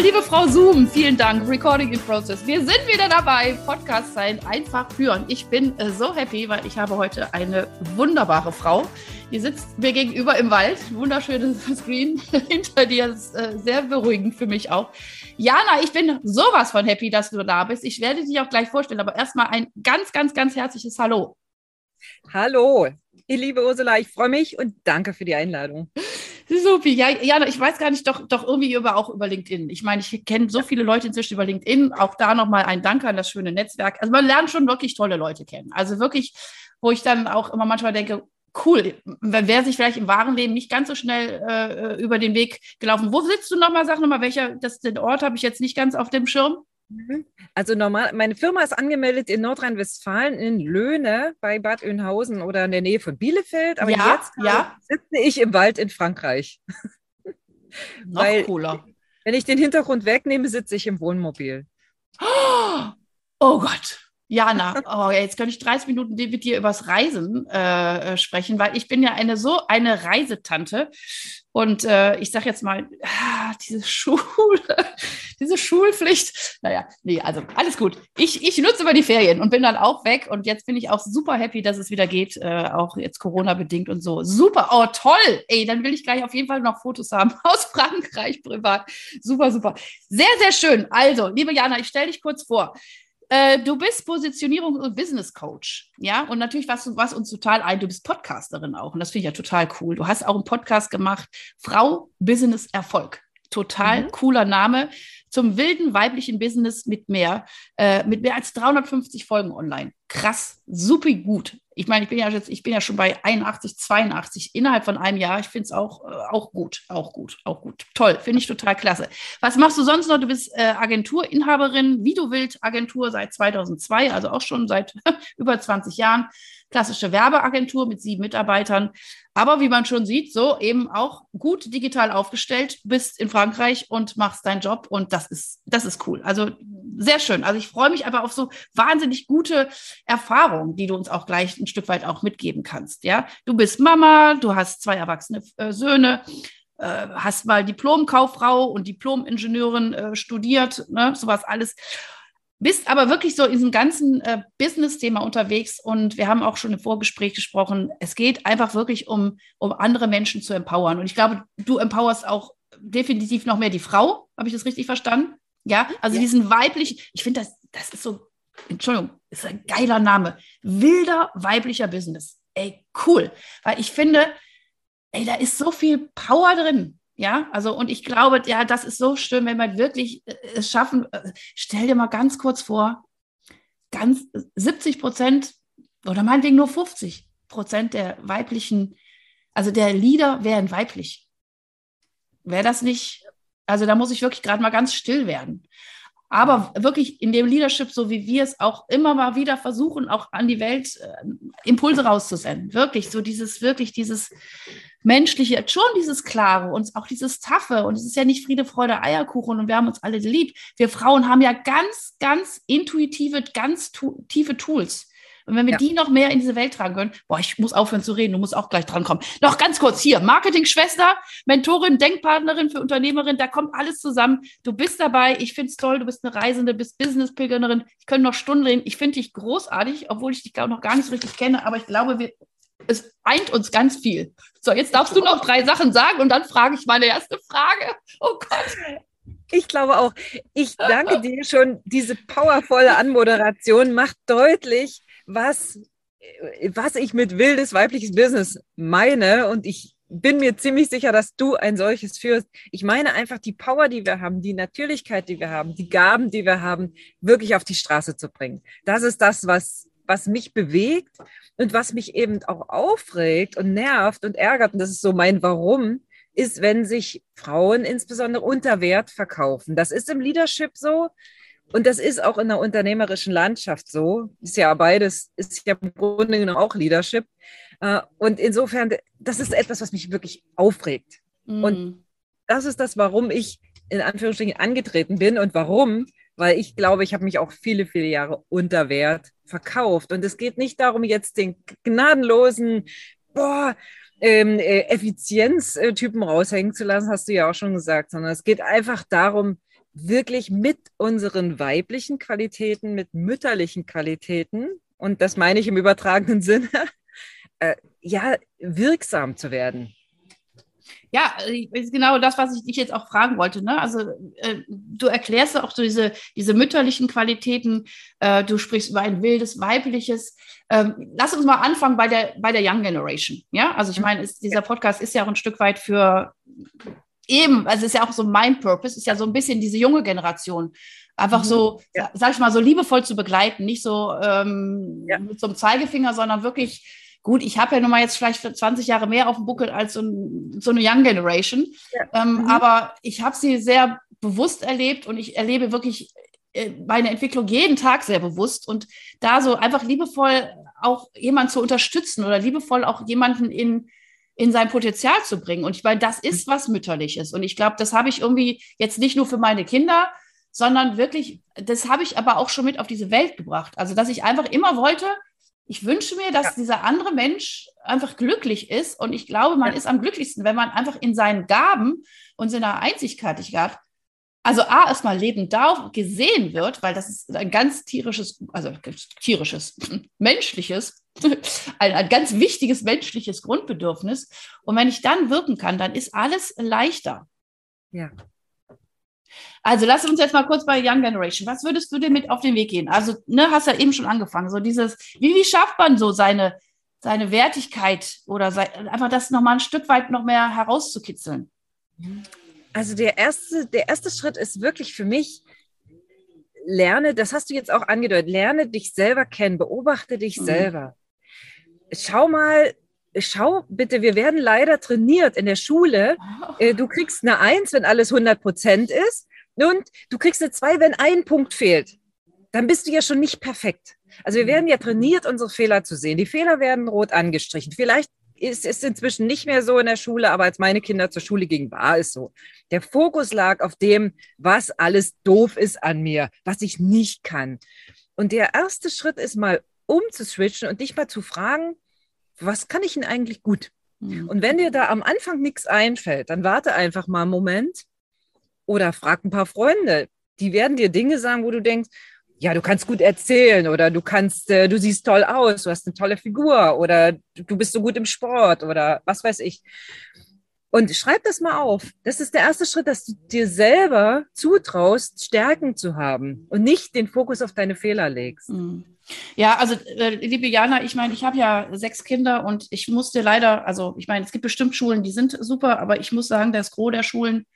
Liebe Frau Zoom, vielen Dank. Recording in Process. Wir sind wieder dabei. Podcast sein, einfach führen. Ich bin äh, so happy, weil ich habe heute eine wunderbare Frau. Die sitzt mir gegenüber im Wald. Wunderschönes Screen hinter dir. Ist äh, sehr beruhigend für mich auch. Jana, ich bin sowas von happy, dass du da bist. Ich werde dich auch gleich vorstellen, aber erstmal ein ganz, ganz, ganz herzliches Hallo. Hallo, ihr liebe Ursula, ich freue mich und danke für die Einladung. Supi, ja, ja, ich weiß gar nicht, doch, doch irgendwie über, auch über LinkedIn. Ich meine, ich kenne so viele Leute inzwischen über LinkedIn. Auch da nochmal ein Dank an das schöne Netzwerk. Also man lernt schon wirklich tolle Leute kennen. Also wirklich, wo ich dann auch immer manchmal denke, cool, wer sich vielleicht im wahren Leben nicht ganz so schnell äh, über den Weg gelaufen. Wo sitzt du nochmal? Sag nochmal, welcher, das, den Ort habe ich jetzt nicht ganz auf dem Schirm. Mhm. Also normal, meine Firma ist angemeldet in Nordrhein-Westfalen in Löhne bei Bad Oeynhausen oder in der Nähe von Bielefeld. Aber ja, jetzt ja. sitze ich im Wald in Frankreich. Noch Weil, cooler. Wenn ich den Hintergrund wegnehme, sitze ich im Wohnmobil. Oh Gott. Jana, oh, jetzt könnte ich 30 Minuten mit dir übers Reisen äh, äh, sprechen, weil ich bin ja eine so eine Reisetante. Und äh, ich sage jetzt mal, ah, diese Schule, diese Schulpflicht. Naja, nee, also alles gut. Ich, ich nutze immer die Ferien und bin dann auch weg. Und jetzt bin ich auch super happy, dass es wieder geht, äh, auch jetzt Corona-bedingt und so. Super, oh toll. Ey, dann will ich gleich auf jeden Fall noch Fotos haben aus Frankreich privat. Super, super. Sehr, sehr schön. Also, liebe Jana, ich stelle dich kurz vor. Äh, du bist Positionierung und Business Coach, ja, und natürlich was, was uns total ein, du bist Podcasterin auch und das finde ich ja total cool. Du hast auch einen Podcast gemacht, Frau Business Erfolg. Total mhm. cooler Name zum wilden weiblichen Business mit mehr, äh, mit mehr als 350 Folgen online. Krass, super gut. Ich meine, ich bin ja jetzt, ich bin ja schon bei 81, 82 innerhalb von einem Jahr. Ich finde es auch, äh, auch gut, auch gut, auch gut. Toll, finde ich total klasse. Was machst du sonst noch? Du bist äh, Agenturinhaberin, wie du willst, Agentur seit 2002, also auch schon seit über 20 Jahren. Klassische Werbeagentur mit sieben Mitarbeitern. Aber wie man schon sieht, so eben auch gut digital aufgestellt, bist in Frankreich und machst deinen Job und das ist, das ist cool. Also sehr schön. Also ich freue mich aber auf so wahnsinnig gute Erfahrungen, die du uns auch gleich ein Stück weit auch mitgeben kannst. Ja, du bist Mama, du hast zwei erwachsene äh, Söhne, äh, hast mal Diplomkauffrau und Diplomingenieurin äh, studiert, ne, sowas alles bist aber wirklich so in diesem ganzen äh, Business-Thema unterwegs und wir haben auch schon im Vorgespräch gesprochen, es geht einfach wirklich um, um andere Menschen zu empowern. Und ich glaube, du empowerst auch definitiv noch mehr die Frau, habe ich das richtig verstanden? Ja, also ja. diesen weiblichen, ich finde das, das ist so, Entschuldigung, ist ein geiler Name. Wilder weiblicher Business. Ey, cool. Weil ich finde, ey, da ist so viel Power drin. Ja, also und ich glaube, ja, das ist so schön, wenn wir wirklich äh, es schaffen. Äh, stell dir mal ganz kurz vor, ganz 70 Prozent oder meinetwegen nur 50 Prozent der weiblichen, also der Lieder wären weiblich. Wäre das nicht, also da muss ich wirklich gerade mal ganz still werden. Aber wirklich in dem Leadership, so wie wir es auch immer mal wieder versuchen, auch an die Welt äh, Impulse rauszusenden. Wirklich, so dieses, wirklich dieses menschliche, schon dieses Klare und auch dieses Taffe. Und es ist ja nicht Friede, Freude, Eierkuchen und wir haben uns alle lieb. Wir Frauen haben ja ganz, ganz intuitive, ganz tiefe Tools. Und wenn wir ja. die noch mehr in diese Welt tragen können, boah, ich muss aufhören zu reden, du musst auch gleich drankommen. Noch ganz kurz hier, Marketing-Schwester, Mentorin, Denkpartnerin für Unternehmerin, da kommt alles zusammen. Du bist dabei, ich finde es toll, du bist eine Reisende, bist Business-Pilgerin. Ich könnte noch Stunden reden. Ich finde dich großartig, obwohl ich dich, glaube noch gar nicht so richtig kenne, aber ich glaube, wir, es eint uns ganz viel. So, jetzt darfst du noch drei Sachen sagen und dann frage ich meine erste Frage. Oh Gott. Ich glaube auch. Ich danke dir schon. Diese powervolle Anmoderation macht deutlich, was, was ich mit wildes weibliches Business meine. Und ich bin mir ziemlich sicher, dass du ein solches führst. Ich meine einfach die Power, die wir haben, die Natürlichkeit, die wir haben, die Gaben, die wir haben, wirklich auf die Straße zu bringen. Das ist das, was, was mich bewegt und was mich eben auch aufregt und nervt und ärgert. Und das ist so mein Warum ist, wenn sich Frauen insbesondere unter Wert verkaufen. Das ist im Leadership so. Und das ist auch in der unternehmerischen Landschaft so. Ist ja beides, ist ja im Grunde genommen auch Leadership. Äh, und insofern, das ist etwas, was mich wirklich aufregt. Mm. Und das ist das, warum ich in Anführungsstrichen angetreten bin und warum, weil ich glaube, ich habe mich auch viele, viele Jahre unter Wert verkauft. Und es geht nicht darum, jetzt den gnadenlosen, boah, ähm, äh, Effizienztypen raushängen zu lassen, hast du ja auch schon gesagt, sondern es geht einfach darum, wirklich mit unseren weiblichen Qualitäten, mit mütterlichen Qualitäten, und das meine ich im übertragenen Sinne, äh, ja, wirksam zu werden. Ja, äh, ist genau das, was ich dich jetzt auch fragen wollte. Ne? Also äh, du erklärst auch so diese, diese mütterlichen Qualitäten, äh, du sprichst über ein wildes, weibliches. Ähm, lass uns mal anfangen bei der, bei der Young Generation. Ja, also ich mhm. meine, ist, dieser Podcast ist ja auch ein Stück weit für eben, also ist ja auch so mein Purpose, ist ja so ein bisschen diese junge Generation. Einfach mhm. so, ja. sag ich mal, so liebevoll zu begleiten, nicht so ähm, ja. mit so einem Zeigefinger, sondern wirklich Gut, ich habe ja nun mal jetzt vielleicht 20 Jahre mehr auf dem Buckel als so, ein, so eine Young Generation. Ja. Ähm, mhm. Aber ich habe sie sehr bewusst erlebt und ich erlebe wirklich äh, meine Entwicklung jeden Tag sehr bewusst und da so einfach liebevoll auch jemanden zu unterstützen oder liebevoll auch jemanden in, in sein Potenzial zu bringen. Und ich meine, das ist was Mütterliches. Und ich glaube, das habe ich irgendwie jetzt nicht nur für meine Kinder, sondern wirklich, das habe ich aber auch schon mit auf diese Welt gebracht. Also, dass ich einfach immer wollte, ich wünsche mir, dass ja. dieser andere Mensch einfach glücklich ist. Und ich glaube, man ja. ist am glücklichsten, wenn man einfach in seinen Gaben und seiner Einzigartigkeit, also A, erstmal lebend da gesehen wird, weil das ist ein ganz tierisches, also tierisches, menschliches, ein, ein ganz wichtiges menschliches Grundbedürfnis. Und wenn ich dann wirken kann, dann ist alles leichter. Ja. Also lass uns jetzt mal kurz bei Young Generation. Was würdest du dir mit auf den Weg gehen? Also, ne, hast ja eben schon angefangen. So dieses, wie, wie schafft man so seine, seine Wertigkeit oder sei, einfach das nochmal ein Stück weit noch mehr herauszukitzeln? Also der erste, der erste Schritt ist wirklich für mich, lerne, das hast du jetzt auch angedeutet, lerne dich selber kennen, beobachte dich mhm. selber. Schau mal, schau bitte, wir werden leider trainiert in der Schule. Oh. Äh, du kriegst eine Eins, wenn alles 100 Prozent ist. Und du kriegst eine 2, wenn ein Punkt fehlt. Dann bist du ja schon nicht perfekt. Also wir werden ja trainiert, unsere Fehler zu sehen. Die Fehler werden rot angestrichen. Vielleicht ist es inzwischen nicht mehr so in der Schule, aber als meine Kinder zur Schule gingen, war es so. Der Fokus lag auf dem, was alles doof ist an mir, was ich nicht kann. Und der erste Schritt ist mal umzuswitchen und dich mal zu fragen, was kann ich denn eigentlich gut? Mhm. Und wenn dir da am Anfang nichts einfällt, dann warte einfach mal einen Moment oder frag ein paar Freunde. Die werden dir Dinge sagen, wo du denkst, ja, du kannst gut erzählen oder du kannst, äh, du siehst toll aus, du hast eine tolle Figur oder du bist so gut im Sport oder was weiß ich. Und schreib das mal auf. Das ist der erste Schritt, dass du dir selber zutraust, Stärken zu haben und nicht den Fokus auf deine Fehler legst. Mhm. Ja, also äh, liebe Jana, ich meine, ich habe ja sechs Kinder und ich musste leider, also ich meine, es gibt bestimmt Schulen, die sind super, aber ich muss sagen, das Gros der Schulen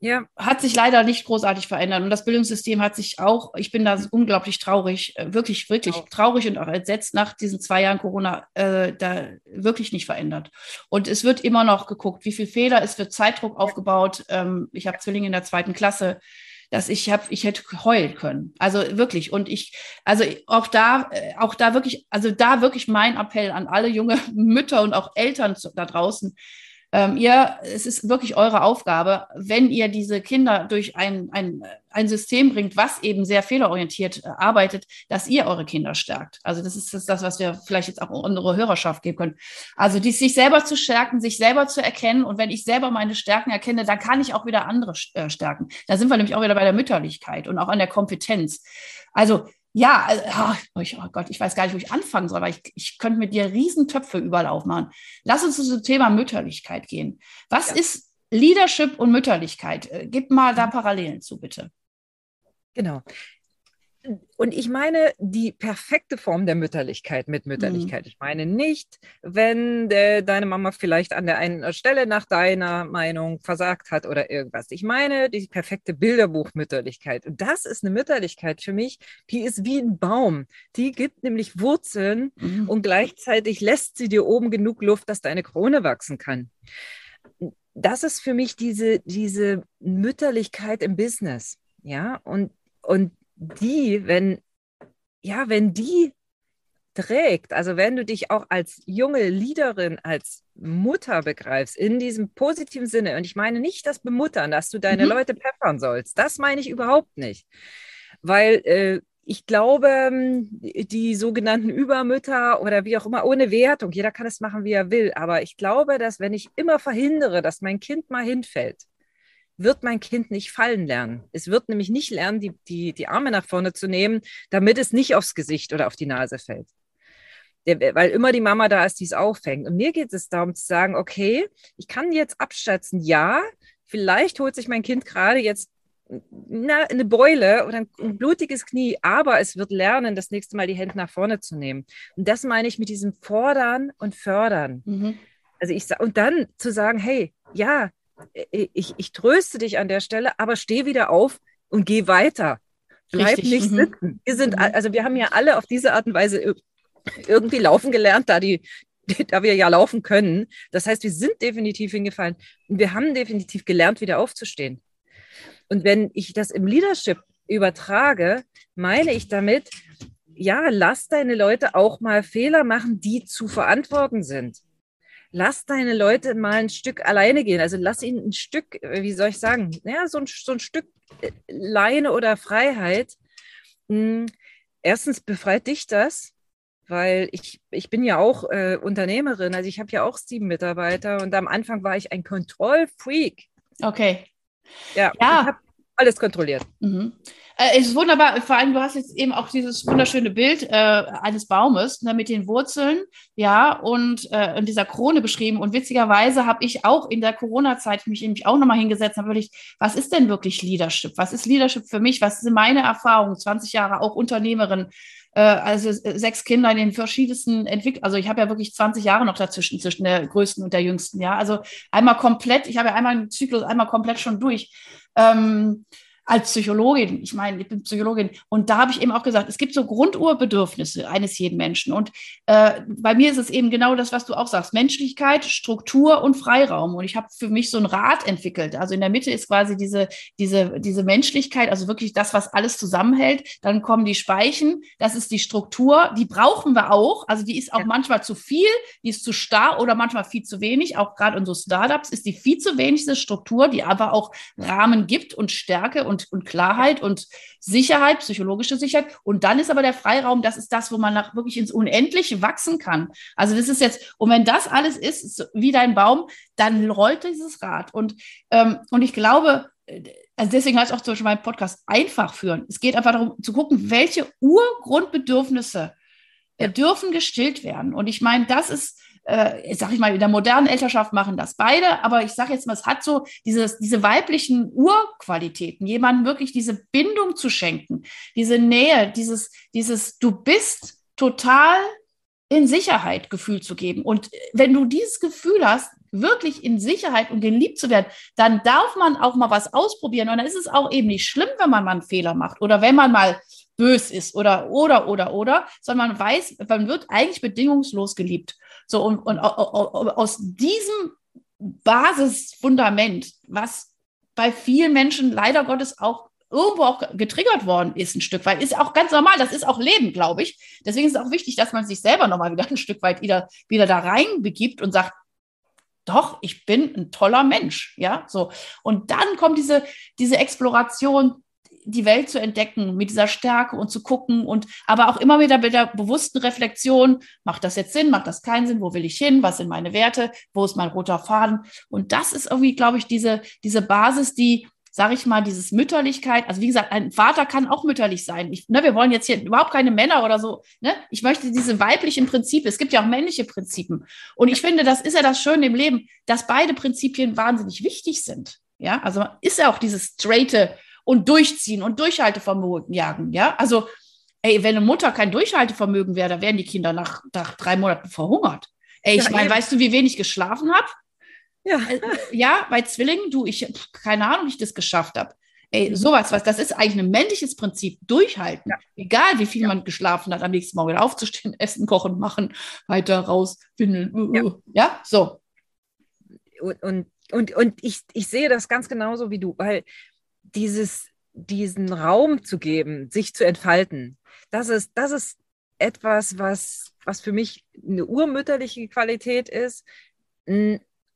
ja. hat sich leider nicht großartig verändert. Und das Bildungssystem hat sich auch, ich bin da unglaublich traurig, äh, wirklich, wirklich ja. traurig und auch entsetzt nach diesen zwei Jahren Corona, äh, da wirklich nicht verändert. Und es wird immer noch geguckt, wie viel Fehler, es wird Zeitdruck aufgebaut. Ähm, ich habe Zwillinge in der zweiten Klasse dass ich habe, ich hätte heulen können. Also wirklich. Und ich, also auch da, äh, auch da wirklich, also da wirklich mein Appell an alle junge Mütter und auch Eltern da draußen. Ähm, ihr, es ist wirklich eure Aufgabe, wenn ihr diese Kinder durch ein, ein, ein System bringt, was eben sehr fehlerorientiert äh, arbeitet, dass ihr eure Kinder stärkt. Also das ist das, was wir vielleicht jetzt auch unsere Hörerschaft geben können. Also die, sich selber zu stärken, sich selber zu erkennen. Und wenn ich selber meine Stärken erkenne, dann kann ich auch wieder andere äh, stärken. Da sind wir nämlich auch wieder bei der Mütterlichkeit und auch an der Kompetenz. Also ja, also, oh, Gott, ich weiß gar nicht, wo ich anfangen soll, aber ich, ich könnte mit dir Riesentöpfe überlauf machen. Lass uns zu dem Thema Mütterlichkeit gehen. Was ja. ist Leadership und Mütterlichkeit? Äh, gib mal da Parallelen zu, bitte. Genau und ich meine die perfekte Form der Mütterlichkeit mit Mütterlichkeit. Mhm. Ich meine nicht, wenn de, deine Mama vielleicht an der einen Stelle nach deiner Meinung versagt hat oder irgendwas. Ich meine die perfekte Bilderbuchmütterlichkeit. Und das ist eine Mütterlichkeit für mich, die ist wie ein Baum. Die gibt nämlich Wurzeln mhm. und gleichzeitig lässt sie dir oben genug Luft, dass deine Krone wachsen kann. das ist für mich diese, diese Mütterlichkeit im Business. Ja, und, und die, wenn, ja, wenn die trägt, also wenn du dich auch als junge Leaderin, als Mutter begreifst, in diesem positiven Sinne, und ich meine nicht das Bemuttern, dass du deine mhm. Leute peppern sollst, das meine ich überhaupt nicht. Weil äh, ich glaube, ähm, die sogenannten Übermütter oder wie auch immer, ohne Wertung, jeder kann es machen, wie er will, aber ich glaube, dass wenn ich immer verhindere, dass mein Kind mal hinfällt, wird mein Kind nicht fallen lernen. Es wird nämlich nicht lernen, die, die, die Arme nach vorne zu nehmen, damit es nicht aufs Gesicht oder auf die Nase fällt. Der, weil immer die Mama da ist, die es auffängt. Und mir geht es darum zu sagen, okay, ich kann jetzt abschätzen, ja, vielleicht holt sich mein Kind gerade jetzt na, eine Beule oder ein, ein, blutiges Knie, aber es wird lernen, das nächste Mal die Hände nach vorne zu nehmen. Und das meine ich mit diesem Fordern und Fördern. Mhm. Also ich und dann zu sagen, hey, ja, ich, ich tröste dich an der Stelle, aber steh wieder auf und geh weiter. Bleib Richtig. nicht mhm. sitzen. Wir sind, mhm. also wir haben ja alle auf diese Art und Weise irgendwie laufen gelernt, da die, da wir ja laufen können. Das heißt, wir sind definitiv hingefallen und wir haben definitiv gelernt, wieder aufzustehen. Und wenn ich das im Leadership übertrage, meine ich damit, ja, lass deine Leute auch mal Fehler machen, die zu verantworten sind lass deine Leute mal ein Stück alleine gehen. Also lass ihnen ein Stück, äh, wie soll ich sagen, ja, so ein, so ein Stück äh, Leine oder Freiheit. Hm, erstens befreit dich das, weil ich, ich bin ja auch äh, Unternehmerin, also ich habe ja auch sieben Mitarbeiter und am Anfang war ich ein Kontrollfreak. Okay. Ja, ja. Alles kontrolliert. Mhm. Äh, es ist wunderbar. Vor allem, du hast jetzt eben auch dieses wunderschöne Bild äh, eines Baumes ne, mit den Wurzeln, ja, und äh, in dieser Krone beschrieben. Und witzigerweise habe ich auch in der Corona-Zeit mich nämlich auch nochmal hingesetzt und habe wirklich, was ist denn wirklich Leadership? Was ist Leadership für mich? Was sind meine Erfahrungen? 20 Jahre auch Unternehmerin, äh, also sechs Kinder in den verschiedensten Entwicklungen. Also ich habe ja wirklich 20 Jahre noch dazwischen, zwischen der größten und der jüngsten, ja. Also einmal komplett, ich habe ja einmal einen Zyklus einmal komplett schon durch. Ähm, als Psychologin, ich meine, ich bin Psychologin, und da habe ich eben auch gesagt, es gibt so Grundurbedürfnisse eines jeden Menschen. Und äh, bei mir ist es eben genau das, was du auch sagst: Menschlichkeit, Struktur und Freiraum. Und ich habe für mich so ein Rad entwickelt. Also in der Mitte ist quasi diese, diese, diese Menschlichkeit, also wirklich das, was alles zusammenhält. Dann kommen die Speichen, das ist die Struktur, die brauchen wir auch. Also die ist auch ja. manchmal zu viel, die ist zu starr oder manchmal viel zu wenig. Auch gerade in so Startups ist die viel zu wenig, diese Struktur, die aber auch Rahmen gibt und Stärke und und, und Klarheit und Sicherheit, psychologische Sicherheit. Und dann ist aber der Freiraum, das ist das, wo man nach wirklich ins Unendliche wachsen kann. Also das ist jetzt, und wenn das alles ist, ist wie dein Baum, dann rollt dieses Rad. Und, ähm, und ich glaube, also deswegen heißt auch zum Beispiel mein Podcast einfach führen. Es geht einfach darum zu gucken, welche Urgrundbedürfnisse äh, dürfen gestillt werden. Und ich meine, das ist äh, sag ich mal, in der modernen Elternschaft machen das beide, aber ich sage jetzt mal, es hat so dieses, diese weiblichen Urqualitäten, jemandem wirklich diese Bindung zu schenken, diese Nähe, dieses, dieses, du bist total in Sicherheit Gefühl zu geben. Und wenn du dieses Gefühl hast, wirklich in Sicherheit und geliebt zu werden, dann darf man auch mal was ausprobieren. Und dann ist es auch eben nicht schlimm, wenn man mal einen Fehler macht oder wenn man mal bös ist oder, oder, oder, oder, sondern man weiß, man wird eigentlich bedingungslos geliebt. So, und, und aus diesem Basisfundament, was bei vielen Menschen leider Gottes auch irgendwo auch getriggert worden ist, ein Stück weit, ist auch ganz normal. Das ist auch Leben, glaube ich. Deswegen ist es auch wichtig, dass man sich selber nochmal wieder ein Stück weit wieder, wieder da rein begibt und sagt, doch, ich bin ein toller Mensch, ja, so. Und dann kommt diese, diese Exploration, die Welt zu entdecken mit dieser Stärke und zu gucken und aber auch immer wieder mit der bewussten Reflexion, macht das jetzt Sinn, macht das keinen Sinn, wo will ich hin, was sind meine Werte, wo ist mein roter Faden? Und das ist irgendwie, glaube ich, diese, diese Basis, die, sage ich mal, dieses Mütterlichkeit, also wie gesagt, ein Vater kann auch mütterlich sein. Ich, ne, wir wollen jetzt hier überhaupt keine Männer oder so. Ne? Ich möchte diese weiblichen Prinzipien, es gibt ja auch männliche Prinzipien. Und ich finde, das ist ja das Schöne im Leben, dass beide Prinzipien wahnsinnig wichtig sind. Ja, also ist ja auch dieses straighte, und durchziehen und Durchhaltevermögen jagen. Ja, also, ey, wenn eine Mutter kein Durchhaltevermögen wäre, dann wären die Kinder nach, nach drei Monaten verhungert. Ey, ich ja, meine, weißt du, wie wenig ich geschlafen habe? Ja. Äh, ja, bei Zwillingen, du, ich, keine Ahnung, wie ich das geschafft habe. Ey, mhm. sowas, was, das ist eigentlich ein männliches Prinzip. Durchhalten. Ja. Egal, wie viel ja. man geschlafen hat, am nächsten Morgen wieder aufzustehen, essen, kochen, machen, weiter raus, windeln. Uh, ja. Uh. ja, so. und, und, und, und ich, ich sehe das ganz genauso wie du, weil dieses, diesen Raum zu geben, sich zu entfalten, das ist, das ist etwas, was, was für mich eine urmütterliche Qualität ist.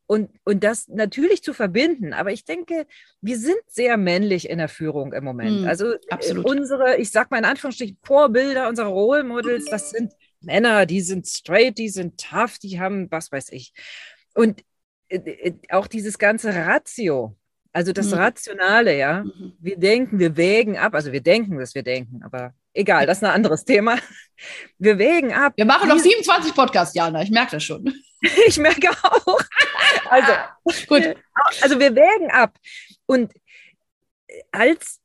Und, und das natürlich zu verbinden. Aber ich denke, wir sind sehr männlich in der Führung im Moment. Mm, also absolut. unsere, ich sag mal in Anführungsstrichen, Vorbilder, unsere Role Models, das sind Männer, die sind straight, die sind tough, die haben was weiß ich. Und äh, äh, auch dieses ganze Ratio, also das mhm. Rationale, ja. Mhm. Wir denken, wir wägen ab, also wir denken, dass wir denken, aber egal, das ist ein anderes Thema. Wir wägen ab. Wir machen noch 27 Podcasts, Jana, ich merke das schon. ich merke auch. Also, gut. Also wir wägen ab. Und als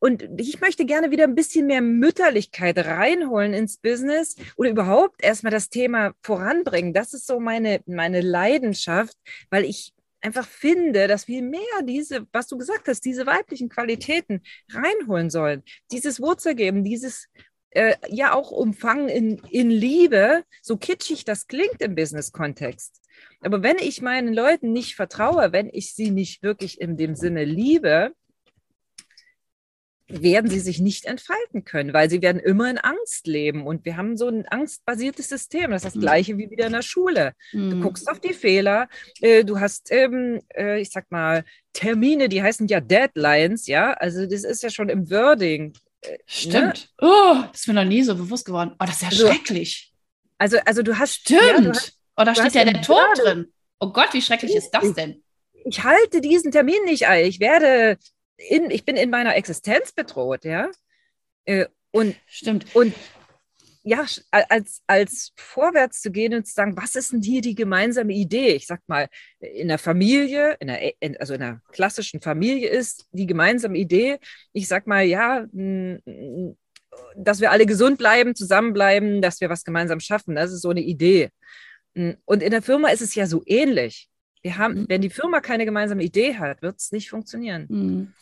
und ich möchte gerne wieder ein bisschen mehr Mütterlichkeit reinholen ins Business oder überhaupt erstmal das Thema voranbringen. Das ist so meine, meine Leidenschaft, weil ich einfach finde, dass wir mehr diese, was du gesagt hast, diese weiblichen Qualitäten reinholen sollen. Dieses Wurzel geben, dieses äh, ja auch Umfangen in, in Liebe, so kitschig das klingt im Business-Kontext. Aber wenn ich meinen Leuten nicht vertraue, wenn ich sie nicht wirklich in dem Sinne liebe, werden sie sich nicht entfalten können, weil sie werden immer in Angst leben. Und wir haben so ein angstbasiertes System. Das ist das mhm. gleiche wie wieder in der Schule. Mhm. Du guckst auf die Fehler, äh, du hast, ähm, äh, ich sag mal, Termine, die heißen ja Deadlines, ja. Also das ist ja schon im Wording. Äh, Stimmt. Ne? Oh, das ist mir noch nie so bewusst geworden. Oh, das ist ja also, schrecklich. Also, also du hast. Stimmt. Ja, du hast, oh, da steht ja der Tod drin. Oh Gott, wie schrecklich ist das denn? Ich halte diesen Termin nicht ein. Ich werde in, ich bin in meiner Existenz bedroht, ja. Äh, und, Stimmt. Und ja, als, als vorwärts zu gehen und zu sagen, was ist denn hier die gemeinsame Idee? Ich sag mal, in der Familie, in der, also in einer klassischen Familie ist die gemeinsame Idee, ich sag mal, ja, dass wir alle gesund bleiben, zusammenbleiben, dass wir was gemeinsam schaffen. Das ist so eine Idee. Und in der Firma ist es ja so ähnlich. Wir haben, mhm. wenn die Firma keine gemeinsame Idee hat, wird es nicht funktionieren. Mhm.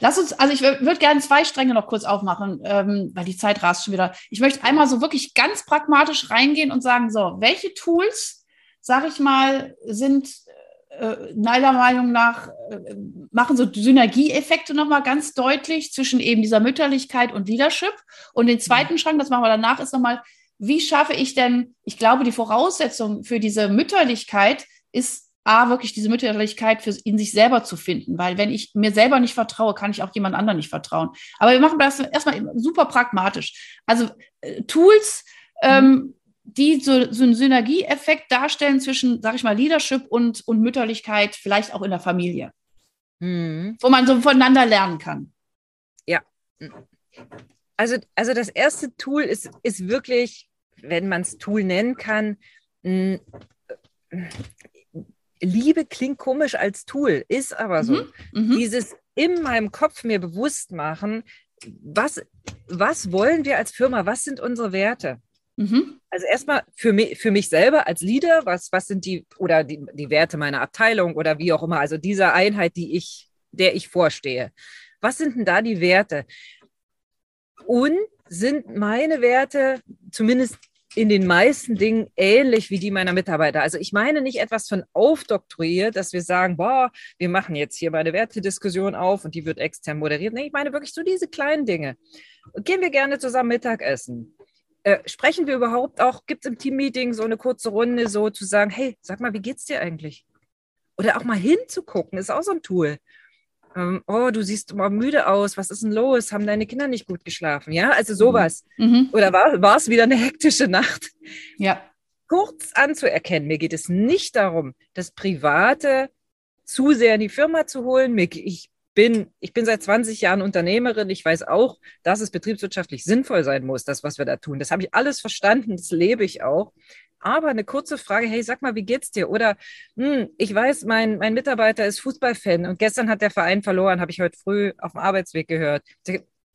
Lass uns, also ich würde gerne zwei Stränge noch kurz aufmachen, ähm, weil die Zeit rast schon wieder. Ich möchte einmal so wirklich ganz pragmatisch reingehen und sagen, so, welche Tools, sage ich mal, sind äh, meiner Meinung nach, äh, machen so Synergieeffekte nochmal ganz deutlich zwischen eben dieser Mütterlichkeit und Leadership. Und den zweiten mhm. Schrank, das machen wir danach, ist nochmal, wie schaffe ich denn, ich glaube, die Voraussetzung für diese Mütterlichkeit ist A, wirklich diese Mütterlichkeit für in sich selber zu finden, weil wenn ich mir selber nicht vertraue, kann ich auch jemand anderen nicht vertrauen. Aber wir machen das erstmal super pragmatisch. Also äh, Tools, ähm, die so, so einen Synergieeffekt darstellen zwischen, sag ich mal, Leadership und, und Mütterlichkeit, vielleicht auch in der Familie. Mhm. Wo man so voneinander lernen kann. Ja. Also, also das erste Tool ist, ist wirklich, wenn man es Tool nennen kann, Liebe klingt komisch als Tool, ist aber so. Mhm. Mhm. Dieses in meinem Kopf mir bewusst machen, was, was wollen wir als Firma, was sind unsere Werte? Mhm. Also erstmal für mich, für mich selber als Leader, was, was sind die oder die, die Werte meiner Abteilung oder wie auch immer, also dieser Einheit, die ich, der ich vorstehe. Was sind denn da die Werte? Und sind meine Werte, zumindest in den meisten Dingen ähnlich wie die meiner Mitarbeiter. Also ich meine nicht etwas von aufdoktoriert, dass wir sagen, boah, wir machen jetzt hier mal eine Wertediskussion auf und die wird extern moderiert. Nee, ich meine wirklich so diese kleinen Dinge. Gehen wir gerne zusammen Mittagessen. Äh, sprechen wir überhaupt auch, gibt es im Teammeeting so eine kurze Runde, so zu sagen, hey, sag mal, wie geht's dir eigentlich? Oder auch mal hinzugucken, ist auch so ein Tool ähm, oh, du siehst mal müde aus, was ist denn los? Haben deine Kinder nicht gut geschlafen? Ja, also sowas. Mhm. mhm. Oder war es wieder eine hektische Nacht? Ja. Kurz anzuerkennen, mir geht es nicht darum, das Private zu sehr in die Firma zu holen. Ich bin, ich bin seit 20 Jahren Unternehmerin. Ich weiß auch, dass es betriebswirtschaftlich sinnvoll sein muss, das, was wir da tun. Das habe ich alles verstanden, das lebe ich auch aber eine kurze Frage, hey, sag mal, wie geht's dir? Oder hm, ich weiß, mein, mein Mitarbeiter ist Fußballfan und gestern hat der Verein verloren, habe ich heute früh auf dem Arbeitsweg gehört.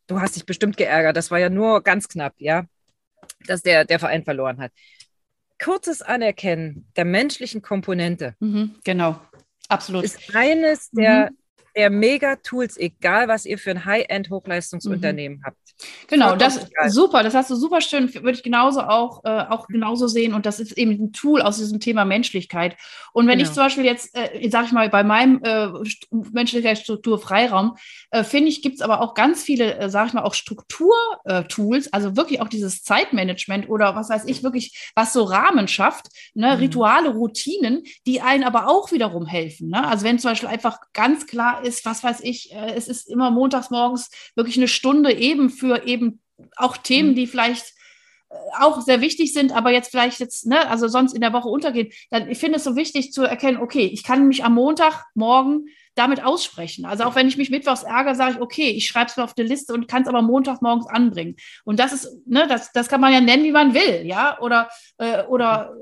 Du hast dich bestimmt geärgert, das war ja nur ganz knapp, ja, dass der, der Verein verloren hat. Kurzes Anerkennen der menschlichen Komponente. Mhm, genau, absolut. Ist eines der mhm. Der Mega-Tools, egal was ihr für ein High-End-Hochleistungsunternehmen mhm. habt. Genau, das ist super. Das hast du super schön, würde ich genauso auch, äh, auch genauso sehen. Und das ist eben ein Tool aus diesem Thema Menschlichkeit. Und wenn genau. ich zum Beispiel jetzt, äh, sage ich mal, bei meinem äh, Menschlichkeitsstruktur Freiraum, äh, finde ich, gibt es aber auch ganz viele, äh, sage ich mal, auch Strukturtools, also wirklich auch dieses Zeitmanagement oder was weiß ich, wirklich, was so Rahmen schafft, ne, mhm. Rituale, Routinen, die einen aber auch wiederum helfen. Ne? Also wenn zum Beispiel einfach ganz klar ist, was weiß ich, äh, es ist immer montags morgens wirklich eine Stunde eben für eben auch Themen, mhm. die vielleicht äh, auch sehr wichtig sind, aber jetzt vielleicht jetzt, ne, also sonst in der Woche untergehen, dann ich finde es so wichtig zu erkennen, okay, ich kann mich am Montagmorgen damit aussprechen. Also auch wenn ich mich mittwochs ärgere, sage ich, okay, ich schreibe es mir auf die Liste und kann es aber Montagmorgens anbringen. Und das ist, ne, das, das kann man ja nennen, wie man will, ja, oder, äh, oder,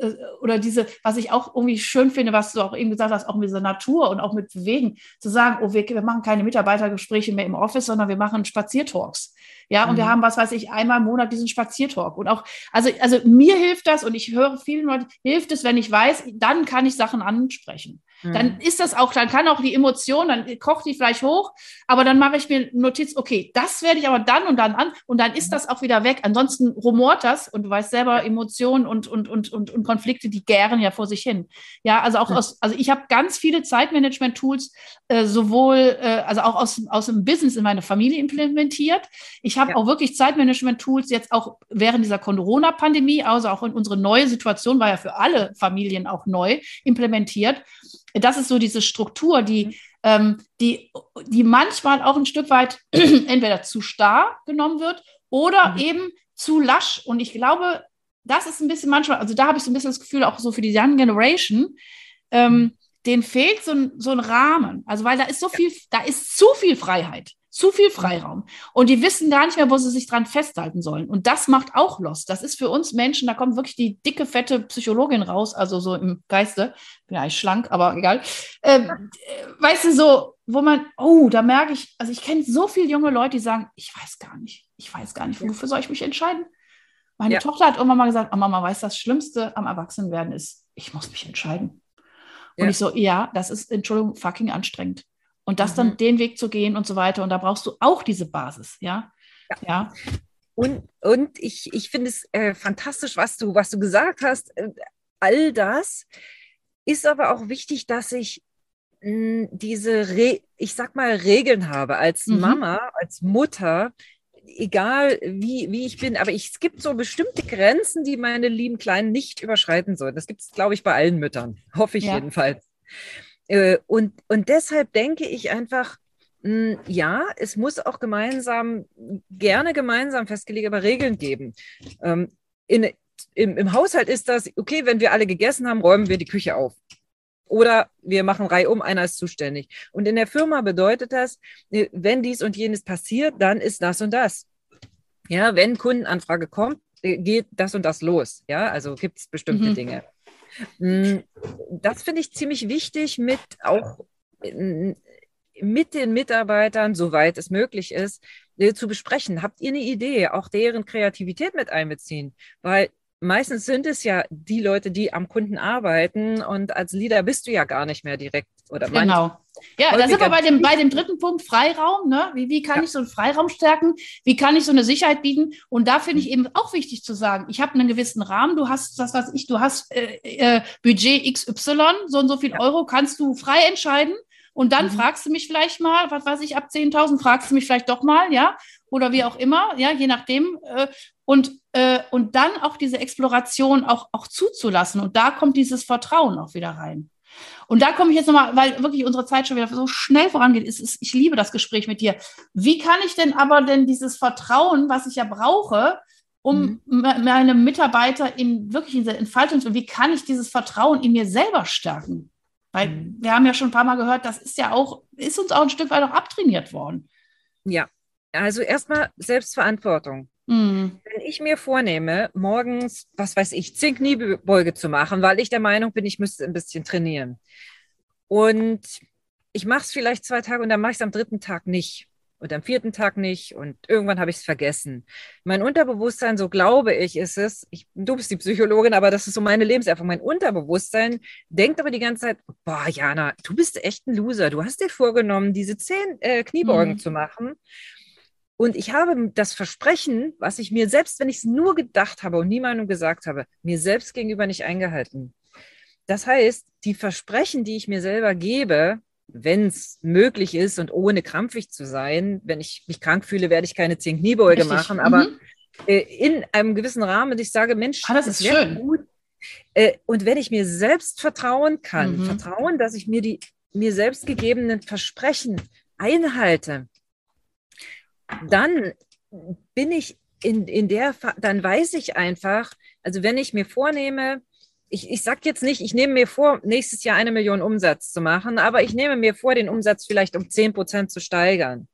äh, oder diese, was ich auch irgendwie schön finde, was du auch eben gesagt hast, auch mit dieser Natur und auch mit Bewegen, zu sagen, oh, wir, wir machen keine Mitarbeitergespräche mehr im Office, sondern wir machen Spaziertalks. Ja, und mhm. wir haben, was weiß ich, einmal im Monat diesen Spaziertalk. Und auch, also, also mir hilft das und ich höre vielen Leuten, hilft es, wenn ich weiß, dann kann ich Sachen ansprechen. Dann mhm. ist das auch, dann kann auch die Emotion, dann kocht die vielleicht hoch, aber dann mache ich mir Notiz, okay, das werde ich aber dann und dann an und dann ist mhm. das auch wieder weg. Ansonsten rumort das und du weißt selber, Emotionen und, und, und, und, und Konflikte, die gären ja vor sich hin. Ja, also auch aus, also ich habe ganz viele Zeitmanagement-Tools, äh, sowohl, äh, also auch aus, aus dem Business in meine Familie implementiert. Ich habe ja. auch wirklich Zeitmanagement-Tools jetzt auch während dieser Corona-Pandemie, also auch in unsere neue Situation, war ja für alle Familien auch neu implementiert das ist so diese Struktur, die, mhm. ähm, die, die manchmal auch ein Stück weit entweder zu starr genommen wird oder mhm. eben zu lasch. Und ich glaube, das ist ein bisschen manchmal, also da habe ich so ein bisschen das Gefühl, auch so für die Young Generation, ähm, mhm. denen fehlt so ein, so ein Rahmen. Also, weil da ist so viel, da ist zu viel Freiheit zu viel Freiraum. Und die wissen gar nicht mehr, wo sie sich dran festhalten sollen. Und das macht auch Lost. Das ist für uns Menschen, da kommt wirklich die dicke, fette Psychologin raus, also so im Geiste. Bin ja eigentlich schlank, aber egal. Ähm, weißt du, so, wo man, oh, da merke ich, also ich kenne so viele junge Leute, die sagen, ich weiß gar nicht, ich weiß gar nicht, wofür soll ich mich entscheiden? Meine ja. Tochter hat irgendwann mal gesagt, oh Mama, weiß das Schlimmste am Erwachsenwerden ist, ich muss mich entscheiden. Und ja. ich so, ja, das ist, Entschuldigung, fucking anstrengend. Und das mhm. dann den Weg zu gehen und so weiter. Und da brauchst du auch diese Basis, ja. Ja. ja. Und, und ich, ich finde es äh, fantastisch, was du, was du gesagt hast. Äh, all das ist aber auch wichtig, dass ich mh, hm, diese, Re ich sag mal, Regeln habe als mhm. Mama, als Mutter, egal wie, wie ich bin, aber ich, es gibt so bestimmte Grenzen, die meine lieben Kleinen nicht überschreiten sollen. Das gibt es, glaube ich, bei allen Müttern, hoffe ich ja. jedenfalls. Äh, und, und deshalb denke ich einfach, hm, ja, es muss auch gemeinsam, gerne gemeinsam festgelegte Regeln geben. Ähm, in, im, Im Haushalt ist das, okay, wenn wir alle gegessen haben, räumen wir die Küche auf. Oder wir machen Reihe um, einer ist zuständig. Und in der Firma bedeutet das, äh, wenn dies und jenes passiert, dann ist das und das. Ja, wenn Kundenanfrage kommt, äh, geht das und das los. Ja, also gibt es bestimmte mhm. Dinge. Mm, das finde ich ziemlich wichtig, mit auch mit den Mitarbeitern, soweit es möglich ist, äh, zu besprechen. Habt ihr eine Idee, auch deren Kreativität mit einbeziehen? Weil meistens sind es ja die Leute, die am Kunden arbeiten und als Leader bist du ja gar nicht mehr direkt oder Genau. Ja, da sind wir bei dem, bei dem dritten Punkt, Freiraum. Ne? Wie, wie kann ja. ich so einen Freiraum stärken? Wie kann ich so eine Sicherheit bieten? Und da finde ich eben auch wichtig zu sagen, ich habe einen gewissen Rahmen, du hast, das was ich, du hast äh, äh, Budget XY, so und so viel ja. Euro, kannst du frei entscheiden. Und dann mhm. fragst du mich vielleicht mal, was weiß ich, ab 10.000 fragst du mich vielleicht doch mal, ja, oder wie auch immer, ja, je nachdem. Äh, und, äh, und dann auch diese Exploration auch, auch zuzulassen. Und da kommt dieses Vertrauen auch wieder rein. Und da komme ich jetzt nochmal, weil wirklich unsere Zeit schon wieder so schnell vorangeht. Ist, ist, ich liebe das Gespräch mit dir. Wie kann ich denn aber denn dieses Vertrauen, was ich ja brauche, um mhm. meine Mitarbeiter in wirklich in Entfaltung zu, wie kann ich dieses Vertrauen in mir selber stärken? Weil mhm. wir haben ja schon ein paar Mal gehört, das ist ja auch, ist uns auch ein Stück weit auch abtrainiert worden. Ja, also erstmal Selbstverantwortung. Mhm. Wenn ich mir vornehme, morgens, was weiß ich, zehn Kniebeuge zu machen, weil ich der Meinung bin, ich müsste ein bisschen trainieren. Und ich mache es vielleicht zwei Tage und dann mache ich es am dritten Tag nicht. und am vierten Tag nicht und irgendwann habe ich es vergessen. Mein Unterbewusstsein, so glaube ich, ist es, ich, du bist die Psychologin, aber das ist so meine Lebenserfahrung. Mein Unterbewusstsein denkt aber die ganze Zeit, boah, Jana, du bist echt ein Loser. Du hast dir vorgenommen, diese zehn äh, Kniebeugen mhm. zu machen. Und ich habe das Versprechen, was ich mir selbst, wenn ich es nur gedacht habe und niemandem gesagt habe, mir selbst gegenüber nicht eingehalten. Das heißt, die Versprechen, die ich mir selber gebe, wenn es möglich ist und ohne krampfig zu sein, wenn ich mich krank fühle, werde ich keine zehn Kniebeuge Richtig. machen, aber mhm. äh, in einem gewissen Rahmen, dass ich sage, Mensch, ah, das, das ist schön. Gut. Äh, und wenn ich mir selbst vertrauen kann, mhm. vertrauen, dass ich mir die mir selbst gegebenen Versprechen einhalte, dann bin ich in, in der, dann weiß ich einfach, also wenn ich mir vornehme, ich, ich sage jetzt nicht, ich nehme mir vor, nächstes Jahr eine Million Umsatz zu machen, aber ich nehme mir vor, den Umsatz vielleicht um 10 Prozent zu steigern.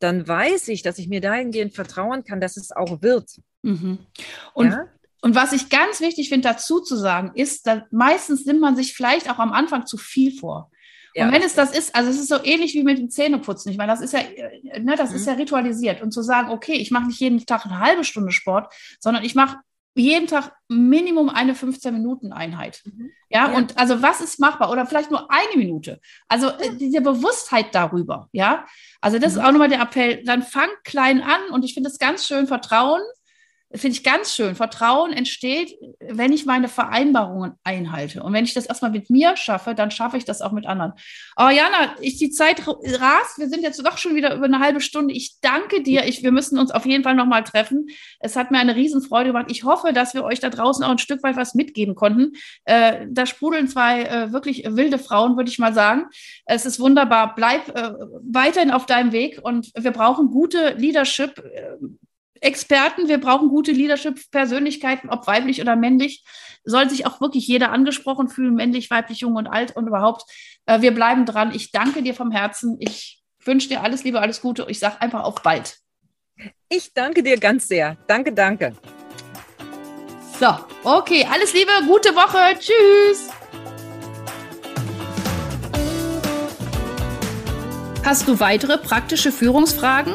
Dann weiß ich, dass ich mir dahingehend vertrauen kann, dass es auch wird. Mhm. Und, ja? und was ich ganz wichtig finde, dazu zu sagen, ist, dass meistens nimmt man sich vielleicht auch am Anfang zu viel vor. Ja. Und wenn es das ist, also es ist so ähnlich wie mit dem Zähneputzen. Ich meine, das ist ja, ne, das mhm. ist ja ritualisiert. Und zu sagen, okay, ich mache nicht jeden Tag eine halbe Stunde Sport, sondern ich mache jeden Tag Minimum eine 15-Minuten-Einheit. Mhm. Ja? ja, und also was ist machbar? Oder vielleicht nur eine Minute. Also ja. diese Bewusstheit darüber, ja. Also das mhm. ist auch nochmal der Appell. Dann fang klein an und ich finde es ganz schön, Vertrauen finde ich ganz schön. Vertrauen entsteht, wenn ich meine Vereinbarungen einhalte. Und wenn ich das erstmal mit mir schaffe, dann schaffe ich das auch mit anderen. Oh, Jana, ich, die Zeit rast. Wir sind jetzt doch schon wieder über eine halbe Stunde. Ich danke dir. Ich, wir müssen uns auf jeden Fall nochmal treffen. Es hat mir eine Riesenfreude gemacht. Ich hoffe, dass wir euch da draußen auch ein Stück weit was mitgeben konnten. Äh, da sprudeln zwei äh, wirklich wilde Frauen, würde ich mal sagen. Es ist wunderbar. Bleib äh, weiterhin auf deinem Weg und wir brauchen gute Leadership äh, Experten, wir brauchen gute Leadership-Persönlichkeiten, ob weiblich oder männlich. Soll sich auch wirklich jeder angesprochen fühlen, männlich, weiblich, jung und alt und überhaupt. Äh, wir bleiben dran. Ich danke dir vom Herzen. Ich wünsche dir alles Liebe, alles Gute. Ich sage einfach auf bald. Ich danke dir ganz sehr. Danke, danke. So, okay, alles Liebe, gute Woche. Tschüss. Hast du weitere praktische Führungsfragen?